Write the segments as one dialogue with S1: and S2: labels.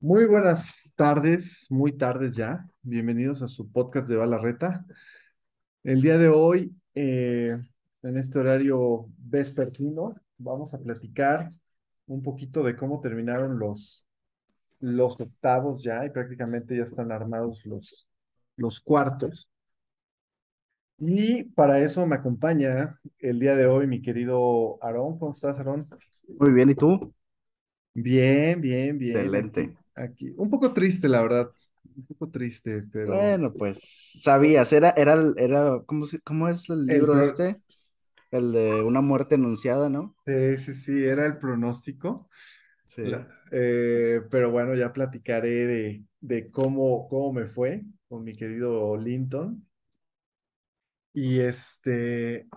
S1: Muy buenas tardes, muy tardes ya. Bienvenidos a su podcast de Balarreta. El día de hoy, eh, en este horario vespertino, vamos a platicar un poquito de cómo terminaron los, los octavos ya y prácticamente ya están armados los, los cuartos. Y para eso me acompaña el día de hoy mi querido Aarón. ¿Cómo estás, Aarón?
S2: Muy bien, ¿y tú?
S1: Bien, bien, bien.
S2: Excelente.
S1: Aquí, un poco triste, la verdad. Un poco triste, pero.
S2: Bueno, pues sabías, era, era, era, ¿cómo, cómo es el libro este? El de una muerte anunciada, ¿no?
S1: Sí, sí, sí, era el pronóstico.
S2: Sí.
S1: La- eh, pero bueno, ya platicaré de, de cómo, cómo me fue con mi querido Linton. Y este,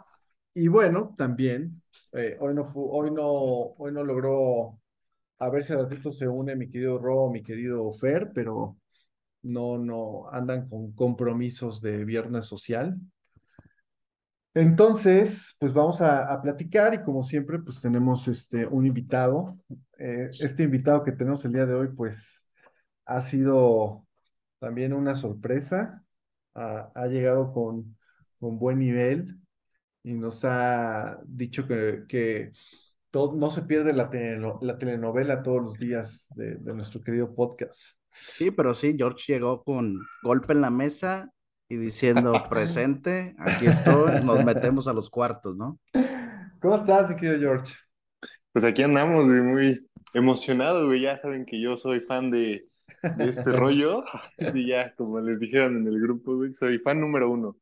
S1: y bueno, también, eh, hoy no, hoy no, hoy no logró, a ver si al ratito se une mi querido Ro, mi querido Fer, pero no, no, andan con compromisos de viernes social. Entonces, pues vamos a, a platicar y como siempre, pues tenemos este, un invitado. Eh, este invitado que tenemos el día de hoy, pues ha sido también una sorpresa. Ha llegado con, con buen nivel y nos ha dicho que, que todo, no se pierde la, teleno- la telenovela todos los días de, de nuestro querido podcast.
S2: Sí, pero sí, George llegó con golpe en la mesa y diciendo, presente, aquí estoy, nos metemos a los cuartos, ¿no?
S1: ¿Cómo estás, mi querido George?
S3: Pues aquí andamos, güey, muy emocionado, güey. Ya saben que yo soy fan de, de este rollo. Y ya, como les dijeron en el grupo, güey, soy fan número uno.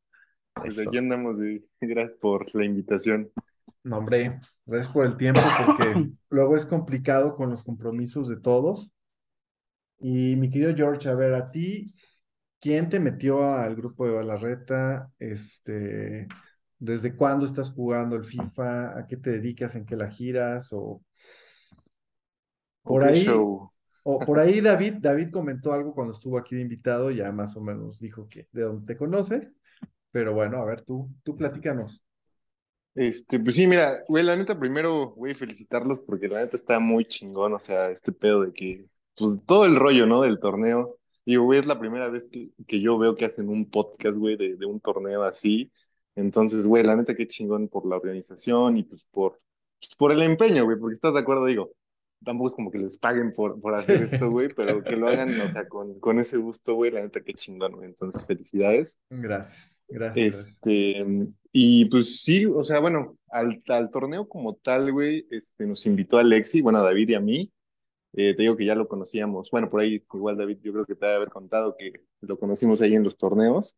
S3: Pues
S2: Eso.
S3: aquí andamos. Gracias por la invitación.
S1: No, hombre, gracias por el tiempo porque luego es complicado con los compromisos de todos. Y mi querido George, a ver, a ti, ¿quién te metió al grupo de Balarreta? Este, ¿desde cuándo estás jugando el FIFA? ¿A qué te dedicas? ¿En qué la giras? O por ahí,
S3: show.
S1: o por ahí David, David comentó algo cuando estuvo aquí de invitado, ya más o menos dijo que de dónde te conoce. Pero bueno, a ver, tú, tú platícanos.
S3: Este, pues sí, mira, güey, la neta, primero, güey, felicitarlos porque la neta está muy chingón, o sea, este pedo de que, pues todo el rollo, ¿no? Del torneo. Digo, güey, es la primera vez que, yo veo que hacen un podcast, güey, de, de un torneo así. Entonces, güey, la neta, qué chingón por la organización y pues por, pues, por el empeño, güey, porque estás de acuerdo, digo, tampoco es como que les paguen por, por hacer esto, güey, pero que lo hagan, o sea, con, con ese gusto, güey, la neta, qué chingón, güey. Entonces, felicidades.
S1: Gracias, gracias.
S3: Este, y pues sí, o sea, bueno, al, al torneo como tal, güey, este, nos invitó Alexi, bueno, a David y a mí. Eh, te digo que ya lo conocíamos. Bueno, por ahí, igual David, yo creo que te debe haber contado que lo conocimos ahí en los torneos.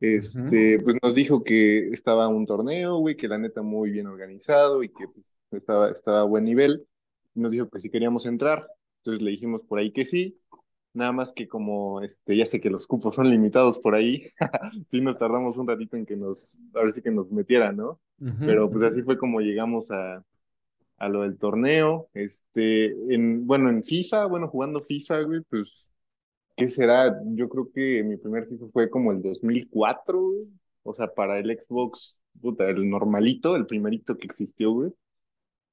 S3: Este, pues nos dijo que estaba un torneo, güey, que la neta muy bien organizado y que pues, estaba, estaba a buen nivel. Nos dijo que si queríamos entrar, entonces le dijimos por ahí que sí. Nada más que como, este, ya sé que los cupos son limitados por ahí, sí nos tardamos un ratito en que nos, a ver si que nos metieran, ¿no? Pero pues así fue como llegamos a, a lo del torneo. Este, en, bueno, en FIFA, bueno, jugando FIFA, güey, pues, ¿qué será? Yo creo que mi primer FIFA fue como el 2004, güey. O sea, para el Xbox, puta, el normalito, el primerito que existió, güey.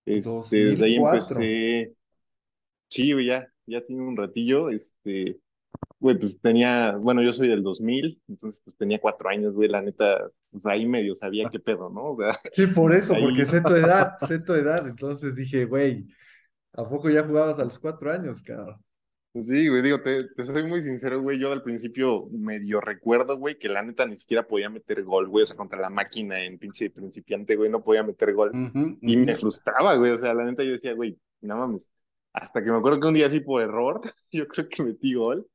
S3: Este, desde ahí
S1: 2004.
S3: empecé. Sí, güey, ya, ya tiene un ratillo. Este, güey, pues tenía, bueno, yo soy del 2000, entonces pues tenía cuatro años, güey, la neta, pues ahí medio sabía qué pedo, ¿no? O sea,
S1: Sí, por eso, porque sé tu edad, sé tu edad. Entonces dije, güey, ¿a poco ya jugabas a los cuatro años, cabrón?
S3: Pues Sí, güey, digo, te, te soy muy sincero, güey, yo al principio medio recuerdo, güey, que la neta ni siquiera podía meter gol, güey, o sea, contra la máquina en pinche principiante, güey, no podía meter gol. Y me frustraba, güey, o sea, la neta yo decía, güey, no mames, hasta que me acuerdo que un día así por error, yo creo que metí gol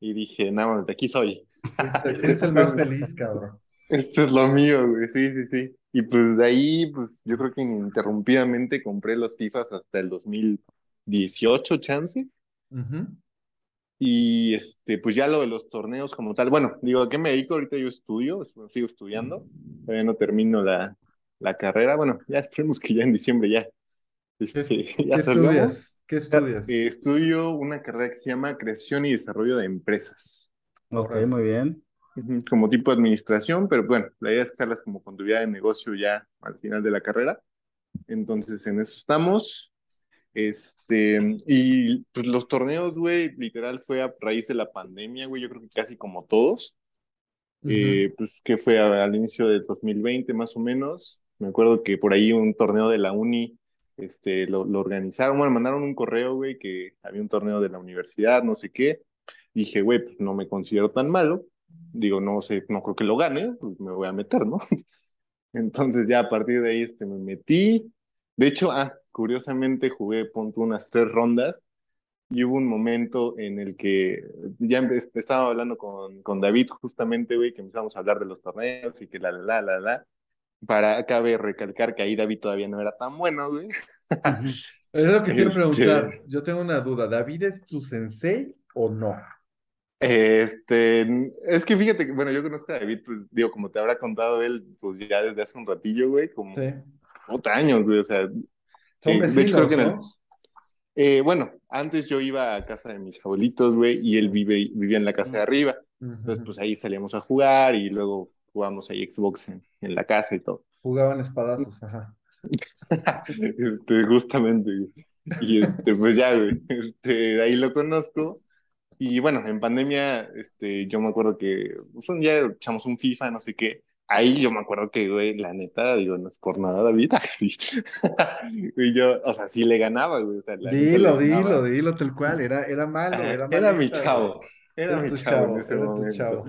S3: y dije, no mames, de aquí soy.
S1: Fuiste, fuiste el más feliz, cabrón.
S3: Esto es lo mío, güey, sí, sí, sí. Y pues de ahí, pues yo creo que ininterrumpidamente compré los FIFAs hasta el 2018, chance.
S1: Ujú.
S3: Y este, pues ya lo de los torneos como tal. Bueno, digo, ¿a qué me dedico? Ahorita yo estudio, sigo estudiando. Todavía no termino la, la carrera. Bueno, ya esperemos que ya en diciembre ya,
S1: ¿Qué,
S3: este,
S1: qué
S3: ya salgamos.
S1: estudias? ¿Qué estudias?
S3: Eh, estudio una carrera que se llama Creación y Desarrollo de Empresas.
S2: Ok, muy bien.
S3: como tipo de administración, pero bueno, la idea es que salgas como con tu vida de negocio ya al final de la carrera. Entonces, en eso estamos. Este, y pues los torneos, güey, literal fue a raíz de la pandemia, güey, yo creo que casi como todos.
S1: Ujú,
S3: Eh, pues que fue a- al inicio del 2020 más o menos. Me acuerdo que por ahí un torneo de la uni, este, lo, lo organizaron, bueno, mandaron un correo, güey, que había un torneo de la universidad, no sé qué. Dije, güey, pues no me considero tan malo. Digo, no sé, no creo que lo gane, pues me voy a meter, ¿no? Entonces ya a partir de ahí este, me metí. De hecho, ah, curiosamente jugué, punto, unas tres rondas y hubo un momento en el que ya estaba hablando con, con David justamente, güey, que empezamos a hablar de los torneos y que la, la, la, la, la. Para, cabe recalcar que ahí David todavía no era tan bueno, güey.
S1: Es lo que quiero
S3: Este,
S1: preguntar. Yo tengo una duda. ¿David es tu sensei o no?
S3: Este, es que fíjate que, bueno, yo conozco a David, pues, digo, como te habrá contado él, pues ya desde hace un ratillo, güey, como
S1: Sí.
S3: ocho años, güey, o sea,
S1: Son
S3: eh, de hecho creo
S1: vecinos,
S3: que en el,
S1: ¿no?
S3: eh, bueno, antes yo iba a casa de mis abuelitos, güey, y él vive, vivía en la casa de arriba, entonces pues ahí salíamos a jugar y luego jugamos ahí Xbox en, en la casa y todo.
S1: Jugaban espadazos, ajá.
S3: Este, justamente. Y este, pues ya, güey, este, de ahí lo conozco. Y bueno, en pandemia, este, yo me acuerdo que pues, un día echamos un FIFA, no sé qué. Ahí yo me acuerdo que, güey, la neta, digo, no es por nada, David. Y yo, o sea, sí le ganaba, güey, o sea, la
S1: Dilo, dilo, dilo tal cual. Era, era malo, era
S3: Era mi chavo, era
S1: Era
S3: mi
S1: tu
S3: chavo en
S1: chavo,
S3: ese
S1: era tu
S3: momento.
S1: chavo.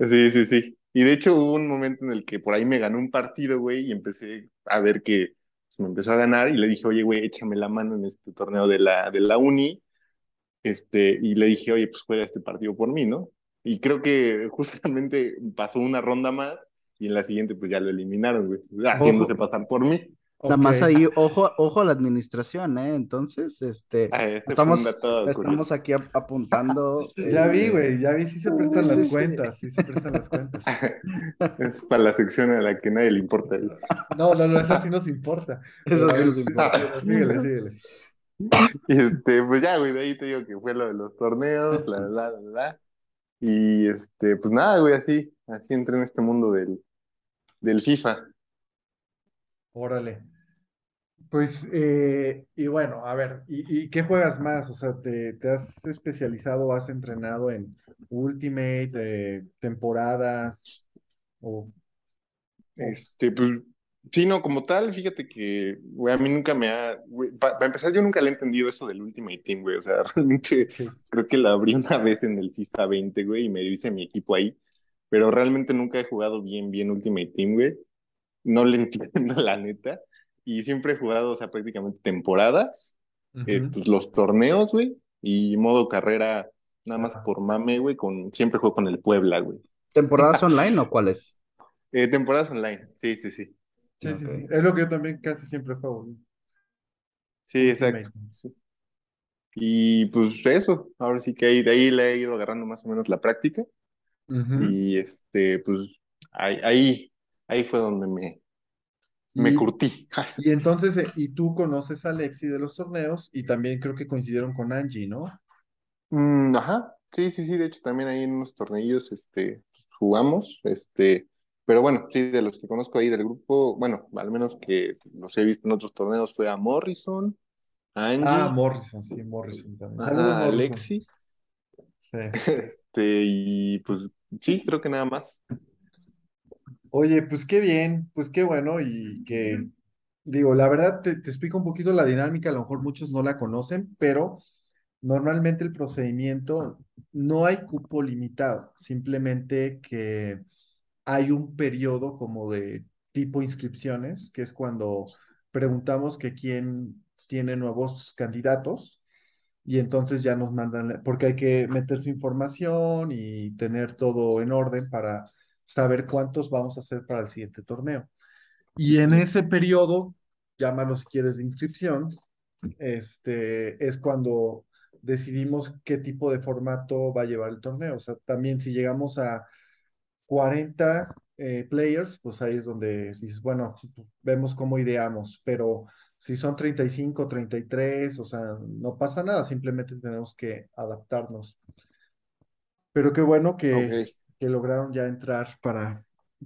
S3: Sí, sí, sí. Y de hecho hubo un momento en el que por ahí me ganó un partido, güey, y empecé a ver que pues, me empezó a ganar y le dije, oye, güey, échame la mano en este torneo de la, de la uni. Este, y le dije, oye, pues juega este partido por mí, ¿no? Y creo que justamente pasó una ronda más y en la siguiente pues ya lo eliminaron, güey, haciéndose
S1: Ojo,
S3: pasar por mí.
S2: Nada más ahí, ojo, ojo a la administración, ¿eh? Entonces, este,
S3: Ah, este
S2: estamos, estamos aquí ap- apuntando,
S1: Ya vi,
S2: este,
S1: güey, ya vi, sí se prestan
S2: sí,
S1: las
S2: sí.
S1: cuentas, sí se prestan las cuentas.
S3: Es para la sección a la que nadie le importa.
S1: No, no, no, esa sí nos importa.
S2: Eso
S1: Pero
S2: sí nos importa.
S1: síguele, síguele.
S3: Y este, pues ya, güey, de ahí te digo que fue lo de los torneos, la, la, la, la. Y este, pues nada, güey, así, así entré en este mundo del, del FIFA.
S1: Órale. Pues, eh, y bueno, a ver, ¿y, y qué juegas más? O sea, ¿te, te has especializado, has entrenado en Ultimate, eh, temporadas, o, o-
S3: Este, pues, sí, no, como tal, fíjate que, güey, a mí nunca me ha, güey, para empezar, yo nunca le he entendido eso del Ultimate Team, güey, o sea, realmente
S1: sí,
S3: creo que lo abrí una vez en el FIFA 20, güey, y me hice mi equipo ahí, pero realmente nunca he jugado bien, bien Ultimate Team, güey, no le entiendo la neta, y siempre he jugado, o sea, prácticamente temporadas, eh, pues los torneos, güey, y modo carrera, nada más por mame, güey, con, siempre juego con el Puebla, güey.
S2: ¿temporadas online o cuáles?
S3: Eh, temporadas online, sí, sí, sí.
S1: Sí, sí, sí. Es lo que yo también casi siempre juego,
S3: Sí,
S1: Ultimate.
S3: exacto. sí. Y pues eso, ahora sí que ahí, de ahí le he ido agarrando más o menos la práctica y este, pues ahí, ahí, ahí fue donde me, me curtí.
S1: y entonces, eh, y tú conoces a Alexi de los torneos y también creo que coincidieron con Angie, ¿no?
S3: Mm, ajá, sí, sí, sí, de hecho también ahí en unos tornillos este, jugamos, este, pero bueno, sí, de los que conozco ahí del grupo, bueno, al menos que los he visto en otros torneos fue a Morrison, a
S1: Ah,
S3: Angie,
S1: Morrison, sí, Morrison también. Saludos,
S3: a. Alexi,
S1: Sí.
S3: este, y pues sí, creo que nada más.
S1: Oye, pues qué bien, pues qué bueno y que, digo, la verdad te, te explico un poquito la dinámica, a lo mejor muchos no la conocen, pero normalmente el procedimiento no hay cupo limitado, simplemente que hay un periodo como de tipo inscripciones, que es cuando preguntamos que quién tiene nuevos candidatos y entonces ya nos mandan, porque hay que meter su información y tener todo en orden para saber cuántos vamos a hacer para el siguiente torneo. Y en ese periodo, llámalo si quieres de inscripción, este, es cuando decidimos qué tipo de formato va a llevar el torneo. O sea, también si llegamos a 40 eh, players, pues ahí es donde dices, bueno, vemos cómo ideamos, pero si son 35, 33, o sea, no pasa nada, simplemente tenemos que adaptarnos. Pero qué bueno que,
S3: Ok.
S1: Que lograron ya entrar para,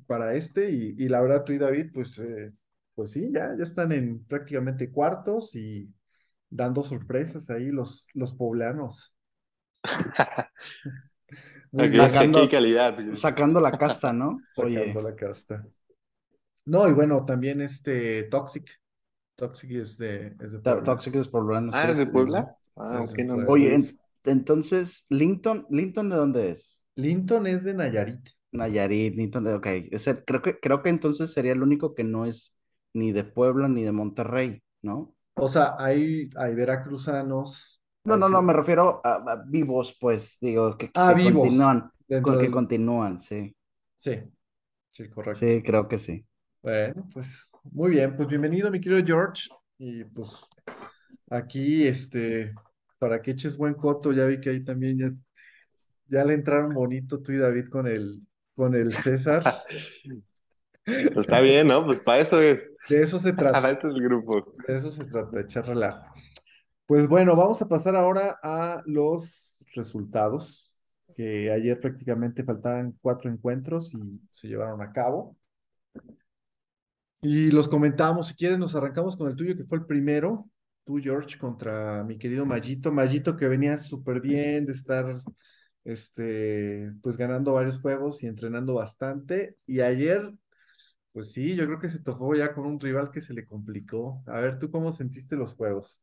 S1: para este. Y, y la verdad, tú y David, pues, eh, pues sí, ya, ya están en prácticamente cuartos y dando sorpresas ahí los, los poblanos. Muy
S3: Aquí
S2: Sacando-
S3: hay calidad.
S2: Sacando la casta, ¿no? Oye,
S1: sacando la casta. No, y bueno, también este Toxic. Toxic es de, es de Puebla.
S2: Toxic es poblano.
S3: Ah, ¿es de Puebla? Ah,
S1: Es
S3: ok,
S1: de
S3: no, no
S1: Puebla.
S2: Oye, en- entonces, Linton, ¿Linton de dónde es?
S1: Linton es de Nayarit.
S2: Nayarit, Linton, ok. Ese- creo que, creo que entonces sería el único que no es ni de Puebla ni de Monterrey, ¿no?
S1: O sea, hay, hay veracruzanos.
S2: No,
S1: hay
S2: no, no, me refiero a, a vivos, pues, digo, que,
S1: Ah,
S2: que
S1: vivos.
S2: continúan, con- que
S1: del-
S2: continúan, sí.
S1: Sí, sí, correcto.
S2: Sí, creo que sí.
S1: Bueno, pues muy bien, pues bienvenido, mi querido George. Y pues aquí, este, para que eches buen coto, ya vi que ahí también ya, ya le entraron bonito tú y David con el, con el César.
S3: Pues está bien, ¿no? Pues para eso es.
S1: De eso se trata.
S3: Eso es el grupo.
S1: De eso se trata, de echar relajo. Pues bueno, vamos a pasar ahora a los resultados, que ayer prácticamente faltaban cuatro encuentros y se llevaron a cabo. Y los comentamos, si quieres nos arrancamos con el tuyo, que fue el primero, tú George contra mi querido Mayito, Mayito que venía súper bien de estar, este, pues ganando varios juegos y entrenando bastante, y ayer pues sí, yo creo que se topó ya con un rival que se le complicó. A ver, ¿tú cómo sentiste los juegos?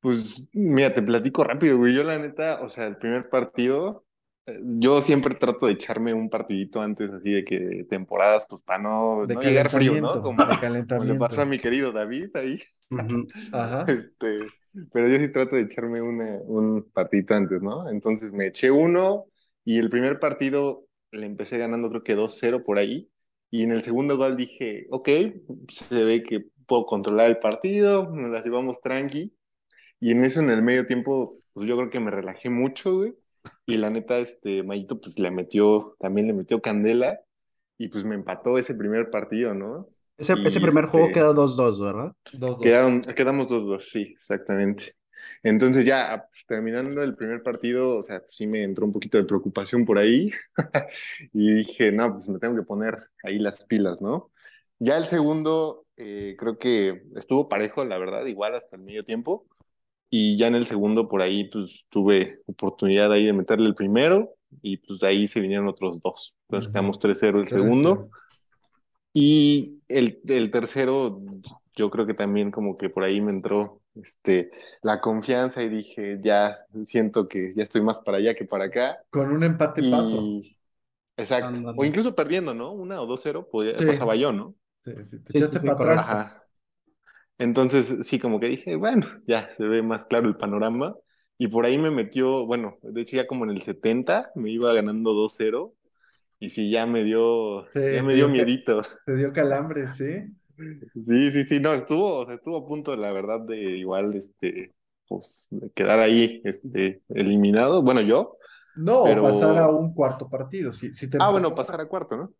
S3: Pues mira, te platico rápido, güey. Yo la neta, o sea, el primer partido, eh, yo siempre trato de echarme un partidito antes así de que temporadas, pues para no, no llegar frío, ¿no? Como,
S1: de
S3: como le pasó a mi querido David ahí.
S1: Ajá.
S3: Este, pero yo sí trato de echarme una- un partidito antes, ¿no? Entonces me eché uno y el primer partido le empecé ganando creo que 2-0 por ahí. Y en el segundo gol dije, ok, se ve que puedo controlar el partido, nos las llevamos tranqui. Y en eso, en el medio tiempo, pues yo creo que me relajé mucho, güey. Y la neta, este, Mayito, pues le metió, también le metió candela. Y pues me empató ese primer partido, ¿no?
S2: Ese, ese primer juego
S3: este-
S2: queda 2-2, ¿verdad?
S1: Dos, dos.
S3: Quedaron, quedamos 2-2, sí, exactamente. Entonces ya pues, terminando el primer partido, o sea, pues, sí me entró un poquito de preocupación por ahí y dije, no, pues me tengo que poner ahí las pilas, ¿no? Ya el segundo, eh, creo que estuvo parejo, la verdad, igual hasta el medio tiempo. Y ya en el segundo, por ahí, pues tuve oportunidad ahí de meterle el primero y pues de ahí se vinieron otros dos. Entonces quedamos 3-0 el segundo. Y el, el tercero, yo creo que también como que por ahí me entró este, la confianza y dije, ya siento que ya estoy más para allá que para acá.
S1: Con un empate paso.
S3: Y exacto.
S2: Ándale.
S3: O incluso perdiendo, ¿no? Una o dos cero, podía,
S1: Sí.
S3: pasaba yo, ¿no?
S1: Sí, sí, te
S2: Sí,
S1: echaste
S2: sí, sí,
S1: para atrás.
S3: Ajá. Entonces, sí, como que dije, bueno, ya se ve más claro el panorama. Y por ahí me metió, bueno, de hecho ya como en el 70 me iba ganando 2-0 y sí, ya me dio,
S1: Sí,
S3: ya me dio miedito.
S1: Te dio calambre, ¿sí?
S3: Sí, sí, sí, no, estuvo, o sea, estuvo a punto, la verdad, de igual, este, pues, de quedar ahí, este, eliminado, bueno, yo.
S1: No,
S3: Pero-
S1: pasar a un cuarto partido. Si, si te
S3: Ah, bueno, pasar a cuarto, ¿no?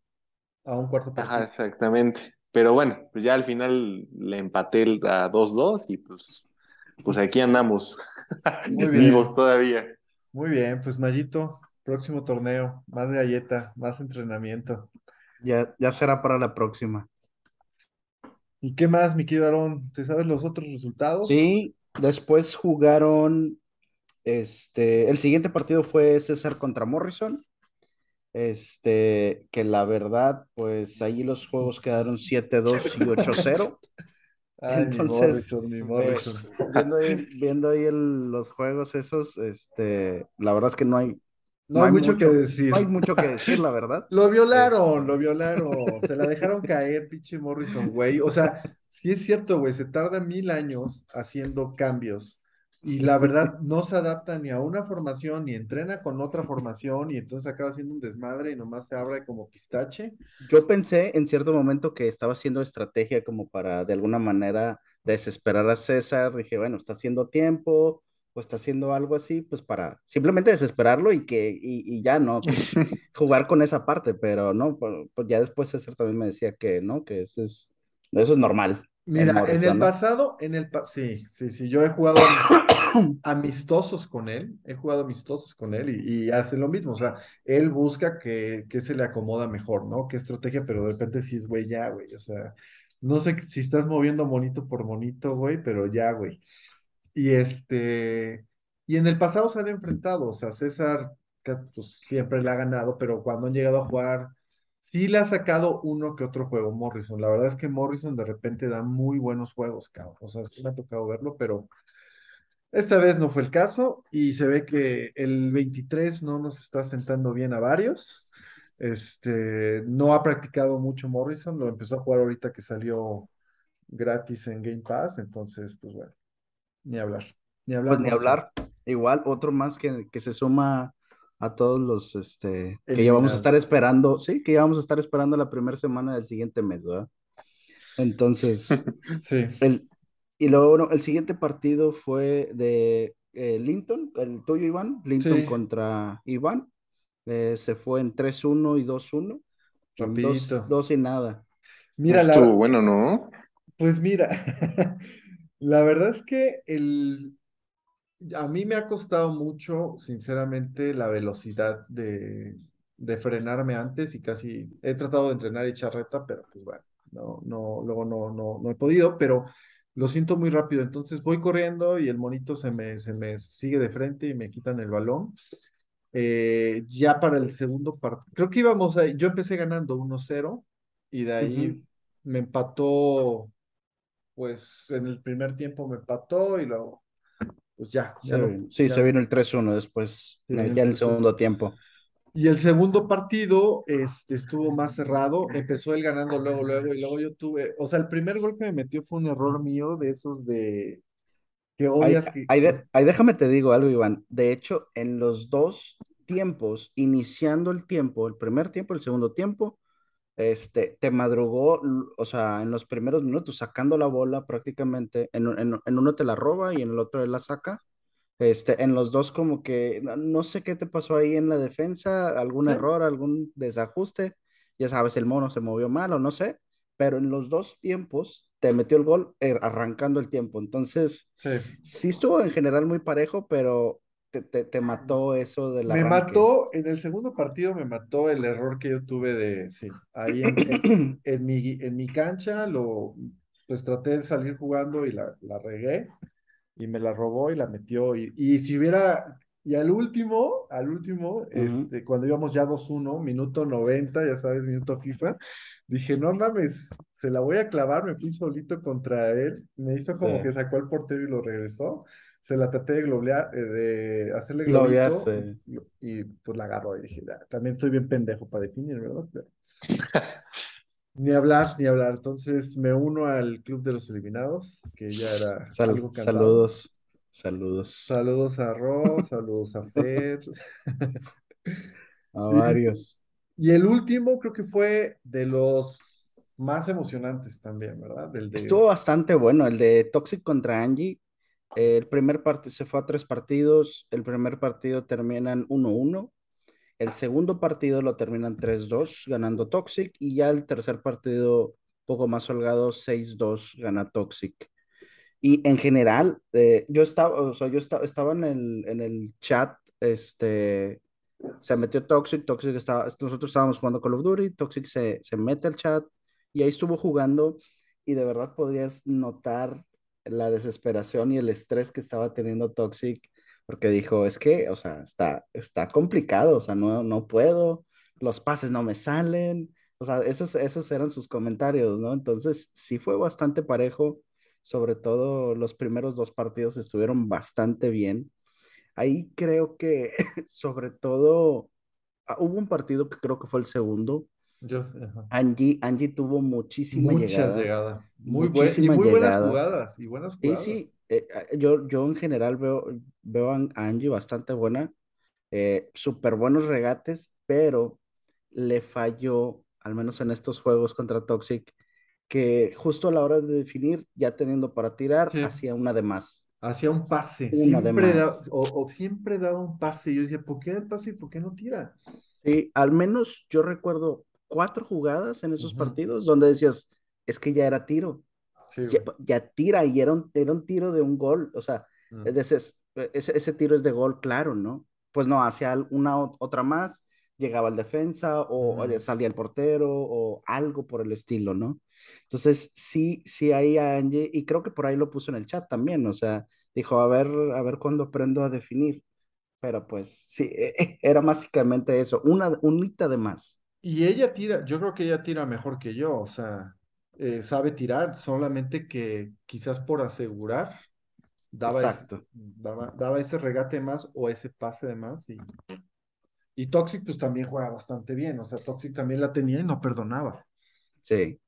S1: a un cuarto
S3: Ajá,
S1: partido.
S3: exactamente. Pero bueno, pues ya al final le empaté el- a 2-2 y pues, pues aquí andamos,
S1: Muy bien.
S3: vivos todavía.
S1: Muy bien, pues Mayito, próximo torneo, más galleta, más entrenamiento.
S2: Ya, ya será para la próxima.
S1: ¿Y qué más, mi querido Aarón? ¿Te sabes los otros resultados?
S2: Sí, después jugaron, este, el siguiente partido fue César contra Morrison, este, que la verdad, pues ahí los juegos quedaron 7-2 y 8-0.
S1: Ay, mi
S2: Entonces,
S1: Morrison, mi
S2: Eh,
S1: Morrison.
S2: viendo ahí, viendo ahí el- los juegos esos, este, la verdad es que no hay,
S1: No hay mucho que decir.
S2: no hay mucho que decir, la verdad.
S1: Lo violaron, lo violaron. Se la dejaron caer, pinche Morrison, güey. O sea, sí es cierto, güey, se tarda mil años haciendo cambios. Y la verdad, no se adapta ni a una formación, ni entrena con otra formación, y entonces acaba siendo un desmadre y nomás se abre como pistache.
S2: Yo pensé en cierto momento que estaba haciendo estrategia como para de alguna manera desesperar a César. Dije, bueno, está haciendo tiempo o está haciendo algo así, pues para simplemente desesperarlo y que y, y ya no jugar con esa parte, pero no, pues, pues ya después César también me decía que no, que eso es, eso es normal.
S1: Mira, en
S2: Morrison,
S1: el
S2: ¿no?
S1: pasado, en el pa- sí, sí, sí, yo he jugado amistosos con él, he jugado amistosos con él y, y hace lo mismo, o sea, él busca que, que se le acomoda mejor, ¿no? Qué estrategia, pero de repente sí es, güey, ya, güey, o sea, no sé si estás moviendo monito por monito, güey, pero ya, güey. Y este, y en el pasado se han enfrentado, o sea, César pues, siempre le ha ganado, pero cuando han llegado a jugar, sí le ha sacado uno que otro juego Morrison. La verdad es que Morrison de repente da muy buenos juegos, cabrón. O sea, sí me ha tocado verlo, pero esta vez no fue el caso y se ve que el 23 no nos está sentando bien a varios. Este, no ha practicado mucho Morrison, lo empezó a jugar ahorita que salió gratis en Game Pass, entonces, pues bueno, ni hablar, ni hablar.
S2: Pues ni hablar. Igual, otro más que, que se suma a todos los este, que ya vamos a estar esperando, sí, que ya vamos a estar esperando la primera semana del siguiente mes, ¿verdad? Entonces,
S1: sí.
S2: El, y luego el siguiente partido fue de eh, Linton, el tuyo, Iván, Linton contra Iván. Eh, se fue en 3-1 y 2-1.
S1: Rapidito.
S2: 2 y nada.
S3: Mira, Estuvo bueno, ¿no?
S1: Pues mira, la verdad es que el, a mí me ha costado mucho, sinceramente, la velocidad de, de frenarme antes y casi he tratado de entrenar y echar reta, pero pues bueno, no, no, luego no, no, no he podido, pero lo siento muy rápido. Entonces voy corriendo y el monito se me, se me sigue de frente y me quitan el balón. Eh, ya para el segundo partido, creo que íbamos a, yo empecé ganando 1-0 y de ahí me empató, pues en el primer tiempo me empató y luego pues ya.
S2: sí, se vino el 3-1 después, ya en el segundo tiempo.
S1: Y el segundo partido este, estuvo más cerrado, empezó él ganando luego, luego, y luego yo tuve, o sea, el primer gol que me metió fue un error mío de esos de que odias que...
S2: Ahí, déjame te digo algo, Iván. De hecho, en los dos tiempos, iniciando el tiempo, el primer tiempo, el segundo tiempo, este, te madrugó, o sea, en los primeros minutos, sacando la bola prácticamente, en, en, uno te la roba y en el otro él la saca. Este, en los dos como que, no, sé qué te pasó ahí en la defensa, algún error, algún desajuste, ya sabes, el mono se movió mal o no sé, pero en los dos tiempos te metió el gol eh, arrancando el tiempo. Entonces,
S1: sí.
S2: sí estuvo en general muy parejo, pero te, te, mató eso de la.
S1: Me mató, en el segundo partido me mató el error que yo tuve de, sí, ahí en, en, mi, en mi cancha, lo, pues traté de salir jugando y la, la regué y me la robó y la metió. Y, y si hubiera, y al último, al último, este, cuando íbamos ya 2-1, minuto 90, ya sabes, minuto FIFA, dije, no mames, se la voy a clavar, me fui solito contra él, me hizo como que sacó el portero y lo regresó se la traté de globear, eh, de hacerle globito y, pues la agarró y dije, también estoy bien pendejo para definir, ¿verdad? ni hablar, ni hablar. Entonces me uno al club de los eliminados, que ya era algo
S2: Saludos, saludos.
S1: Saludos a Ross, saludos a Fer.
S2: a varios.
S1: Y, el último creo que fue de los más emocionantes también, ¿verdad? Del
S2: Estuvo bastante bueno, el de Toxic contra Angie el primer partido se fue a tres partidos, el primer partido terminan 1-1, el segundo partido lo terminan 3-2 ganando Toxic y ya el tercer partido poco más holgado 6-2 gana Toxic. Y en general, eh, yo estaba, o sea, yo estaba, estaba en el, en el chat, este, se metió Toxic, Toxic estaba, nosotros estábamos jugando Call of Duty, Toxic se, se mete al chat y ahí estuvo jugando y de verdad podrías notar la desesperación y el estrés que estaba teniendo Toxic, porque dijo, es que, o sea, está, está complicado, o sea, no, no puedo, los pases no me salen, o sea, esos, esos eran sus comentarios, ¿no? Entonces, sí fue bastante parejo, sobre todo los primeros dos partidos estuvieron bastante bien. Ahí creo que, sobre todo, ah, hubo un partido que creo que fue el segundo,
S1: yo
S2: Angie, Angie tuvo muchísima
S1: Muchas llegadas. Muy, buenas y muy buenas jugadas. Y buenas jugadas.
S2: sí, eh, ah, yo, yo en general veo, veo a Angie bastante buena. Eh, súper buenos regates, pero le falló, al menos en estos juegos contra Toxic, que justo a la hora de definir, ya teniendo para tirar, hacía una de más.
S1: Hacía un pase. siempre Da, o, siempre daba un pase. Yo decía, ¿por qué da el pase y por qué no tira?
S2: Sí, al menos yo recuerdo cuatro jugadas en esos partidos donde decías, es que ya era tiro. ya, tira y era un, era un tiro de un gol. O sea, mm. ese, ese, tiro es de gol, claro, ¿no? Pues no, hacía una otra más, llegaba el defensa o, salía el portero o algo por el estilo, ¿no? Entonces, sí, sí, ahí a Angie, y creo que por ahí lo puso en el chat también, o sea, dijo, a ver, a ver cuándo aprendo a definir. Pero pues sí, era básicamente eso, una unita de más.
S1: Y ella tira, yo creo que ella tira mejor que yo, o sea, eh, sabe tirar, solamente que quizás por asegurar daba, Ese, daba, ese regate más o ese pase de más. Y, y Toxic pues también juega bastante bien, o sea, Toxic también la tenía y no perdonaba.
S2: Sí,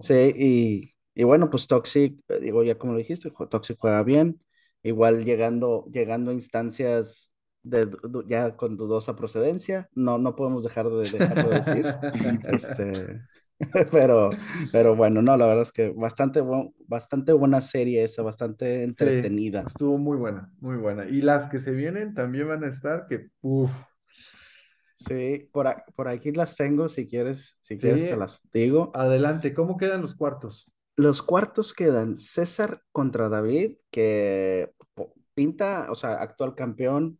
S2: sí, y, y, bueno, pues Toxic, eh, digo, ya como lo dijiste, Toxic juega bien, igual llegando, llegando a instancias de, ya con dudosa procedencia, no, no podemos dejar de, dejarlo de decir. este, pero, pero bueno, no, la verdad es que bastante, bastante buena serie esa, bastante entretenida.
S1: estuvo muy buena, muy buena. Y las que se vienen también van a estar que, uff.
S2: Sí, por, por aquí las tengo, si quieres, si quieres te las digo.
S1: Adelante, ¿cómo quedan los cuartos?
S2: Los cuartos quedan César contra David, que pinta, o sea, actual campeón,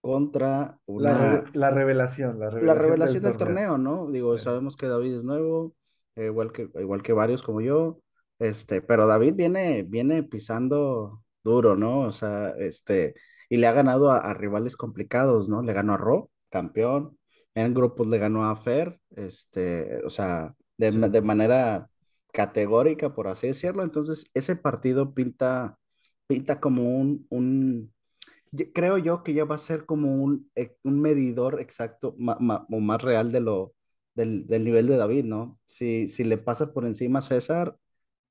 S2: contra
S1: una... La, revelación, la revelación,
S2: la revelación del, torneo. ¿no? Digo, sabemos que David es nuevo, eh, igual, que, igual que varios como yo, este, pero David viene, viene pisando duro, ¿no? O sea, este, y le ha ganado a, rivales complicados, ¿no? Le ganó a Ro, campeón, en grupos le ganó a Fer, este, o sea, de, de manera categórica, por así decirlo, entonces ese partido pinta, pinta como un, un creo yo que ya va a ser como un, eh, un medidor exacto o más real de lo, del, del, nivel de David, ¿no? Si, si le pasa por encima a César,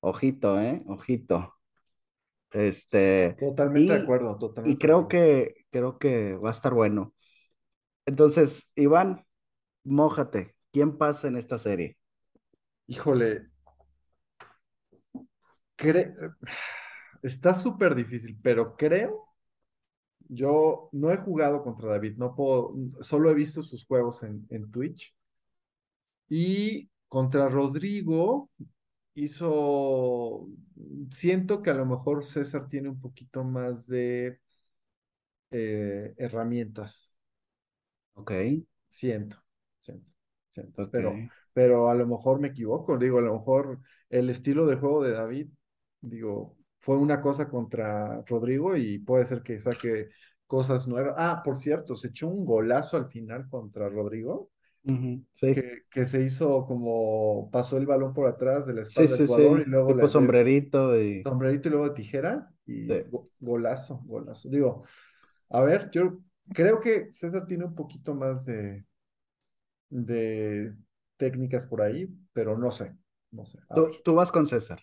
S2: ojito, ¿eh? Ojito. Este,
S1: totalmente de acuerdo, totalmente.
S2: Y creo que, creo que va a estar bueno. Entonces, Iván, mójate. ¿Quién pasa en esta serie?
S1: Híjole, está súper difícil, pero creo yo no he jugado contra David, no puedo, solo he visto sus juegos en, en Twitch. Y contra Rodrigo hizo, siento que a lo mejor César tiene un poquito más de eh, herramientas.
S2: Ok.
S1: Siento, siento, siento. Pero, pero a lo mejor me equivoco, digo, a lo mejor el estilo de juego de David, digo, fue una cosa contra Rodrigo y puede ser que saque cosas nuevas. Ah, por cierto, se echó un golazo al final contra Rodrigo.
S2: sí.
S1: que, se hizo como pasó el balón por atrás de la espalda sí, Ecuador y luego
S2: tipo sombrerito y
S1: sombrerito y luego tijera y golazo, golazo. Digo, a ver, yo creo que César tiene un poquito más de de técnicas por ahí, pero no sé, no sé.
S2: Tú, tú, vas con César.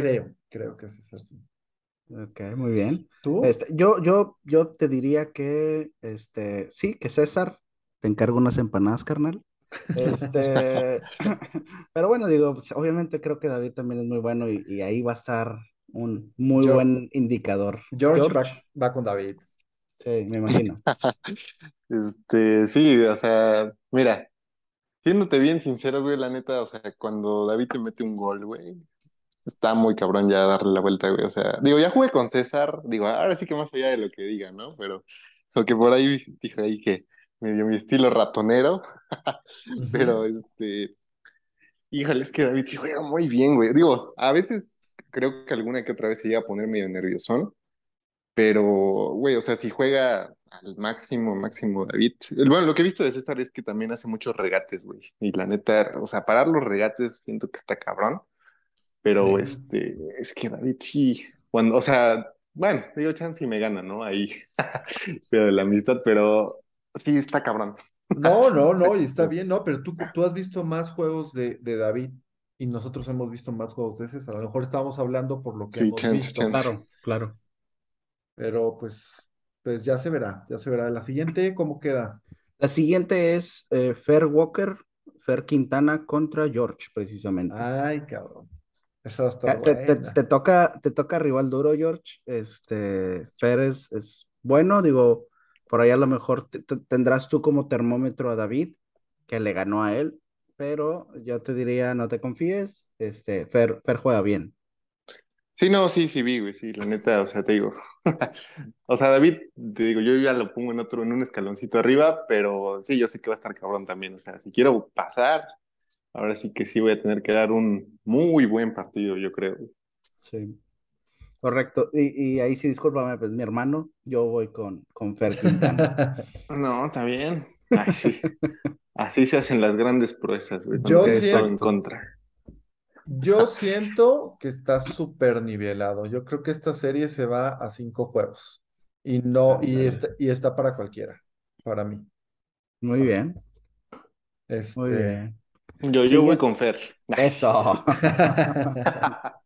S1: Creo, creo que es así.
S2: Ok, muy bien.
S1: ¿Tú?
S2: Este, yo, yo, yo te diría que, este, sí, que César, te encargo unas empanadas, carnal. Este, pero bueno, digo, pues, obviamente creo que David también es muy bueno y, ahí va a estar un muy buen indicador.
S1: George, Va, con David.
S2: Sí, me imagino.
S3: este, sí, o sea, mira, siéndote bien sinceros, güey, la neta, o sea, cuando David te mete un gol, güey, está muy cabrón ya darle la vuelta, güey. O sea, digo, ya jugué con César, digo, ahora sí que más allá de lo que diga, ¿no? Pero lo que por ahí dijo ahí que me dio mi estilo ratonero, pero este, híjole, es que David sí juega muy bien, güey. Digo, a veces creo que alguna que otra vez se llega a poner medio nerviosón, pero, güey, o sea, si juega al máximo, máximo David. Bueno, lo que he visto de César es que también hace muchos regates, güey. Y la neta, o sea, parar los regates siento que está cabrón. Pero este, es que David sí, cuando, o sea, bueno, digo chance y me gana, ¿no? Ahí, pero de la amistad, pero sí está cabrón.
S1: No, no, no, y está bien, no, pero tú, tú has visto más juegos de, de David y nosotros hemos visto más juegos de ese, a lo mejor estábamos hablando por lo que
S3: sí,
S1: hemos
S3: chance,
S1: visto.
S3: Chance.
S2: Claro, claro.
S1: Pero pues, pues ya se verá, ya se verá. La siguiente, ¿cómo queda?
S2: La siguiente es eh, Fer Walker, Fer Quintana contra George, precisamente.
S1: Ay, cabrón. Eso
S2: está te, te, toca, te toca rival duro, George. Este, Fer es, bueno, digo, por ahí a lo mejor tendrás tú como termómetro a David, que le ganó a él, pero yo te diría, no te confíes, este, Fer, Fer juega bien.
S3: Sí, no, sí, sí vi, güey, sí, la neta, o sea, te digo. O sea, David, te digo, yo ya lo pongo en otro, en un escaloncito arriba, pero sí, yo sé que va a estar cabrón también. O sea, si quiero pasar, ahora sí que sí voy a tener que dar un muy buen partido, yo creo.
S2: Sí. Correcto. Y, y ahí sí, discúlpame, pues mi hermano, yo voy con, con Fer Quintana.
S3: No, está bien. Ay, sí. Así se hacen las grandes proezas, güey.
S1: Yo siento-
S3: en contra.
S1: Yo siento que está súper nivelado. Yo creo que esta serie se va a cinco juegos. Y no, y está, y está para cualquiera, para mí.
S2: Muy bien,
S1: Este,
S2: muy bien.
S3: Yo,
S2: Sigue.
S3: yo voy con Fer.
S2: Eso.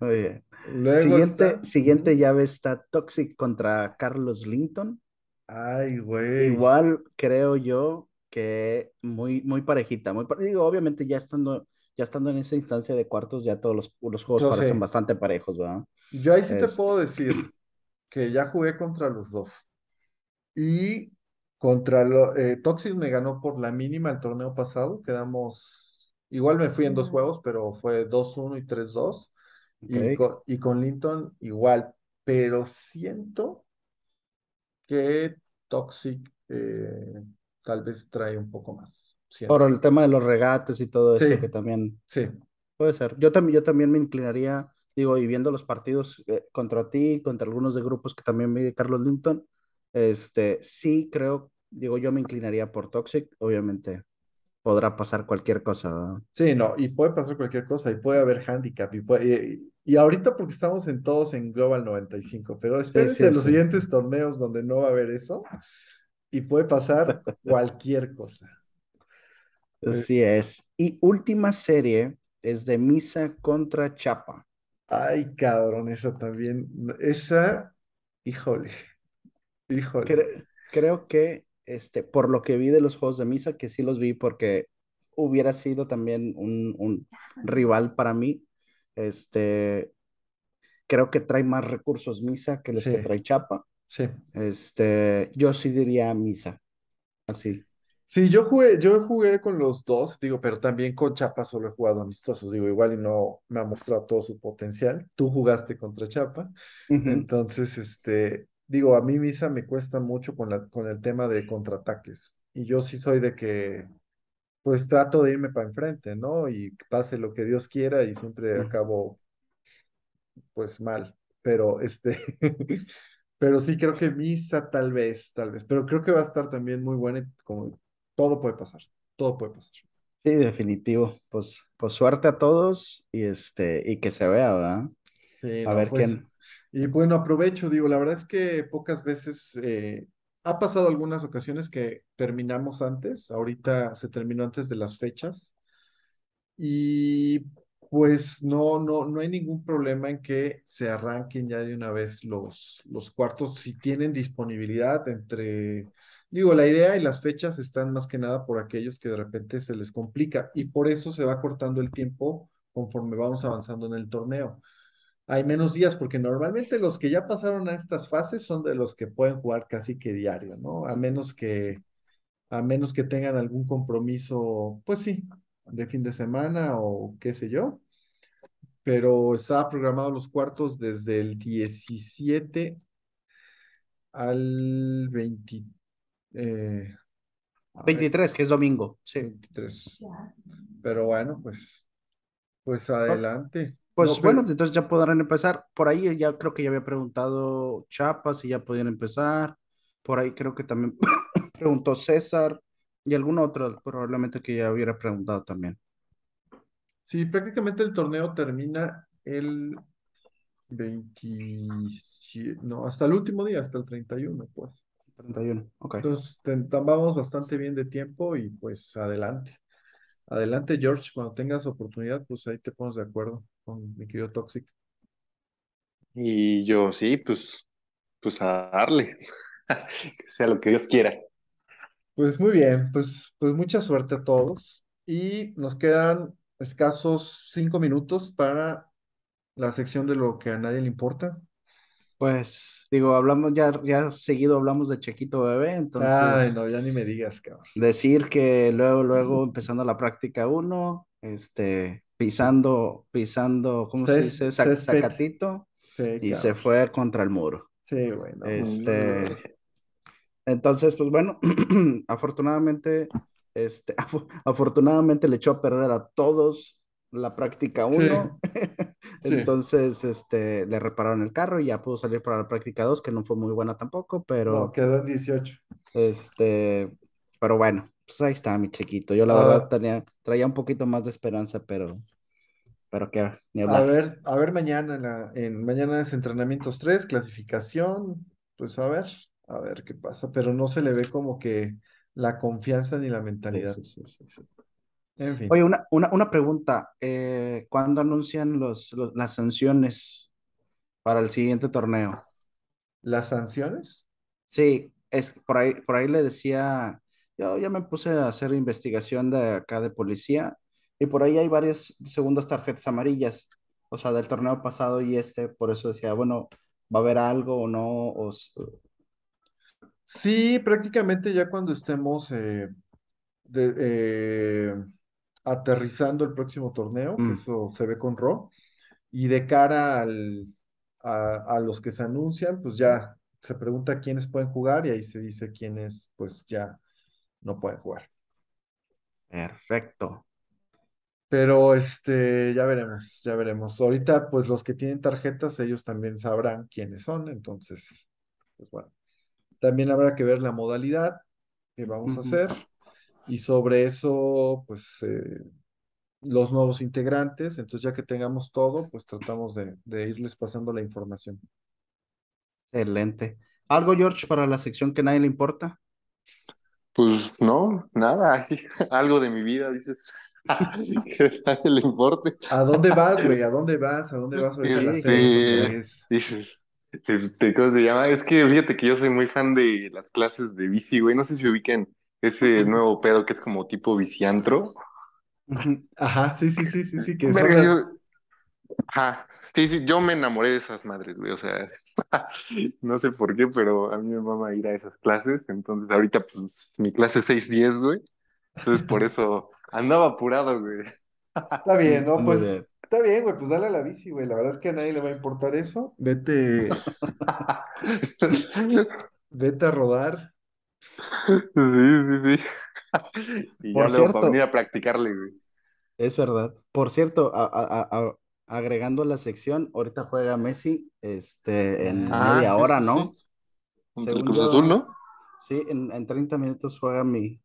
S2: Muy bien.
S1: Luego
S2: Siguiente,
S1: está-
S2: siguiente llave está Toxic contra Carlos Linton.
S1: Ay, güey.
S2: Igual creo yo que muy, muy parejita. Muy pare- Digo, obviamente ya estando, ya estando en esa instancia de cuartos, ya todos los, los juegos
S1: Yo
S2: parecen
S1: sé.
S2: bastante parejos, ¿verdad?
S1: Yo ahí sí te
S2: Este.
S1: puedo decir que ya jugué contra los dos. Y contra lo, eh, Toxic me ganó por la mínima el torneo pasado. Quedamos, igual me fui en dos juegos, pero fue 2-1 y 3-2. Y
S2: Ok.
S1: con, y con Linton igual, pero siento que Toxic eh, tal vez trae un poco más. Siento.
S2: Por el tema de los regates y todo esto
S1: Sí.
S2: que también
S1: Sí,
S2: puede ser. Yo también, yo también me inclinaría, digo, y viendo los partidos eh, contra ti, contra algunos de grupos que también vi de Carlos Linton, este, sí creo, digo, yo me inclinaría por Toxic, obviamente podrá pasar cualquier cosa,
S1: sí, no, y puede pasar cualquier cosa, y puede haber handicap, y, puede- y, y ahorita porque estamos en todos en Global 95, pero espérense
S2: sí,
S1: los
S2: sí.
S1: siguientes torneos donde no va a haber eso, y puede pasar cualquier cosa.
S2: Así es. Y última serie es de Misa contra Chapa.
S1: Ay, cabrón, esa también, esa, híjole, híjole.
S2: Cre- creo que, este, por lo que vi de los juegos de Misa, que sí los vi porque hubiera sido también un, un rival para mí, este, creo que trae más recursos Misa que los que
S1: Sí.
S2: trae Chapa.
S1: Sí.
S2: Este, yo sí diría Misa, así.
S1: Sí, yo jugué, yo jugué con los dos, digo, pero también con Chapa solo he jugado amistosos, digo, igual y no me ha mostrado todo su potencial. Tú jugaste contra Chapa,
S2: Ujú.
S1: entonces, este, digo, a mí Misa me cuesta mucho con la, con el tema de contraataques, y yo sí soy de que, pues trato de irme para enfrente, ¿no? Y pase lo que Dios quiera y siempre acabo, pues mal, pero este, pero sí creo que Misa tal vez, tal vez, pero creo que va a estar también muy buena, y como todo puede pasar, todo puede pasar.
S2: Sí, definitivo. Pues, pues suerte a todos y este, y que se vea, ¿verdad?
S1: Sí,
S2: A
S1: no,
S2: ver
S1: pues,
S2: quién.
S1: Y bueno, aprovecho, digo, la verdad es que pocas veces eh, ha pasado algunas ocasiones que terminamos antes, ahorita se terminó antes de las fechas. Y pues no, no, no hay ningún problema en que se arranquen ya de una vez los, los cuartos si tienen disponibilidad entre, digo, la idea y las fechas están más que nada por aquellos que de repente se les complica y por eso se va cortando el tiempo conforme vamos avanzando en el torneo hay menos días, porque normalmente los que ya pasaron a estas fases son de los que pueden jugar casi que diario, ¿no? A menos que, a menos que tengan algún compromiso, pues sí, de fin de semana o qué sé yo. Pero estaba programado los cuartos desde el 17 al 20, eh, a ver,
S2: 23, que es domingo. Sí.
S1: 23. Pero bueno, pues, pues adelante.
S2: Pues
S1: No, pero-
S2: bueno, entonces ya podrán empezar. Por ahí ya creo que ya había preguntado Chapa si ya podían empezar. Por ahí creo que también preguntó César y algún otro probablemente que ya hubiera preguntado también.
S1: Sí, prácticamente el torneo termina el 27, no, hasta el último día, hasta el 31, pues.
S2: 31, ok.
S1: Entonces, vamos bastante bien de tiempo y pues adelante. Adelante, George, cuando tengas oportunidad, pues ahí te pones de acuerdo con mi querido Toxic.
S3: Y yo, sí, pues, pues a darle. Que sea lo que Dios quiera.
S1: Pues muy bien, pues, pues mucha suerte a todos y nos quedan escasos cinco minutos para la sección de lo que a nadie le importa.
S2: Pues digo, hablamos ya, ya seguido hablamos de Chequito Bebé, entonces
S1: Ay, no, ya ni me digas, cabrón.
S2: decir que luego, luego empezando la práctica uno, este, pisando, pisando, ¿cómo se
S1: Cés-
S2: dice? Sac-. Sacatito
S1: Sí,
S2: y se fue contra el muro.
S1: Sí, güey, no, pues,
S2: Este, entonces, pues bueno, afortunadamente, este, afo- afortunadamente le echó a perder a todos la práctica
S1: Sí.
S2: 1.
S1: Sí.
S2: Entonces, este, le repararon el carro y ya pudo salir para la práctica 2, que no fue muy buena tampoco, pero,
S1: No, quedó en 18.
S2: este, pero bueno, pues ahí está mi chiquito. Yo la
S1: Ah.
S2: verdad tenía, traía un poquito más de esperanza, pero, pero qué, ni
S1: A ver, a ver mañana, en, la- en mañana es entrenamientos 3, clasificación, pues a ver, a ver qué pasa, pero no se le ve como que la confianza ni la mentalidad.
S2: sí, sí, sí.
S1: En fin,
S2: Oye, una, una, una pregunta. eh, ¿cuándo anuncian los, los- las sanciones para el siguiente torneo?
S1: las sanciones,
S2: Sí, es, por ahí, por ahí le decía, yo ya me puse a hacer investigación de acá de policía y por ahí hay varias segundas tarjetas amarillas, o sea, del torneo pasado y este, por eso decía, bueno, ¿va a haber algo o no? O,
S1: sí, prácticamente ya cuando estemos eh, de- eh, aterrizando el próximo torneo, que
S2: Mm.
S1: eso se ve con Ro, y de cara al, a, a los que se anuncian, pues ya se pregunta quiénes pueden jugar y ahí se dice quiénes pues ya no pueden jugar.
S2: Perfecto.
S1: Pero este, ya veremos, ya veremos. Ahorita, pues los que tienen tarjetas, ellos también sabrán quiénes son, entonces, pues bueno. También habrá que ver la modalidad que vamos a hacer y sobre eso, pues eh, los nuevos integrantes. Entonces, ya que tengamos todo, pues tratamos de, de irles pasando la información.
S2: Excelente. ¿Algo, George, para la sección que nadie le importa?
S3: Pues no, nada, así, algo de mi vida, dices, que a nadie le importe.
S1: ¿A dónde vas, güey? ¿A dónde vas? ¿A dónde vas?
S3: Este,
S1: Es-
S3: dices, ¿cómo se llama? Es que fíjate que yo soy muy fan de las clases de bici, güey, no sé si ubican ese nuevo pedo que es como tipo biciantro.
S2: Ujú.
S1: Ajá, sí, sí, sí, sí, sí, que
S3: Verga,
S1: las-
S3: yo- Ajá, sí, sí, yo me enamoré de esas madres, güey, o sea, no sé por qué, pero a mí me mama ir a esas clases, entonces ahorita pues mi clase 610, güey, entonces por eso andaba apurado, güey.
S1: Está bien, ¿no? Pues
S2: bien.
S1: está bien, güey, pues dale a la bici, güey. La verdad es que a nadie le va a importar eso. Vete, vete a rodar.
S3: Sí, sí, sí. Y
S2: Por
S3: ya luego para
S2: cierto.
S3: venir a practicarle, güey.
S2: Es verdad. Por cierto, a- a- a- a- agregando la sección, ahorita juega Messi este, en
S1: Ah,
S2: media
S3: sí,
S2: hora,
S3: sí,
S2: ¿no?
S3: sí. Contra el
S2: Según
S3: Cruz
S2: yo-
S3: Azul, ¿no?
S2: Sí, en, en 30 minutos juega mi,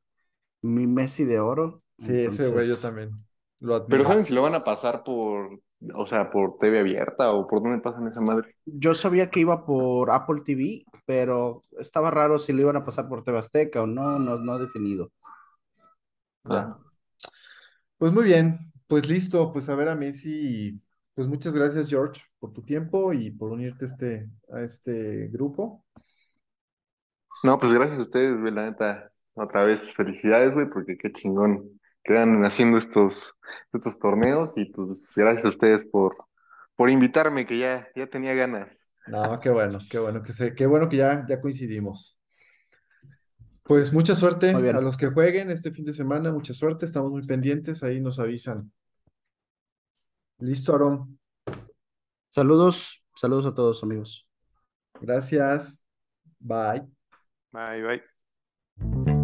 S2: mi Messi de oro.
S1: Sí, ese güey yo
S2: Entonces,
S1: también lo admiro.
S3: Pero ¿saben si lo van a pasar por, o sea, por TV abierta o por dónde pasan esa madre?
S2: Yo sabía que iba por Apple TV, pero estaba raro si lo iban a pasar por TV Azteca o no, no, no definido.
S1: Ya. Pues muy bien, pues listo, pues a ver a Messi. Pues muchas gracias, George, por tu tiempo y por unirte a este, a este grupo.
S3: No, pues gracias a ustedes, güey, la neta. Otra vez, felicidades, güey, porque qué chingón quedan haciendo estos, estos torneos y pues gracias a ustedes por, por invitarme, que ya, ya tenía ganas.
S1: No, qué bueno, qué bueno que se, qué bueno que ya, ya coincidimos. Pues mucha suerte a los que jueguen este fin de semana, mucha suerte, estamos muy pendientes, ahí nos avisan. Listo, Aarón.
S2: Saludos, saludos a todos, amigos.
S1: Gracias. Bye.
S3: Bye, bye.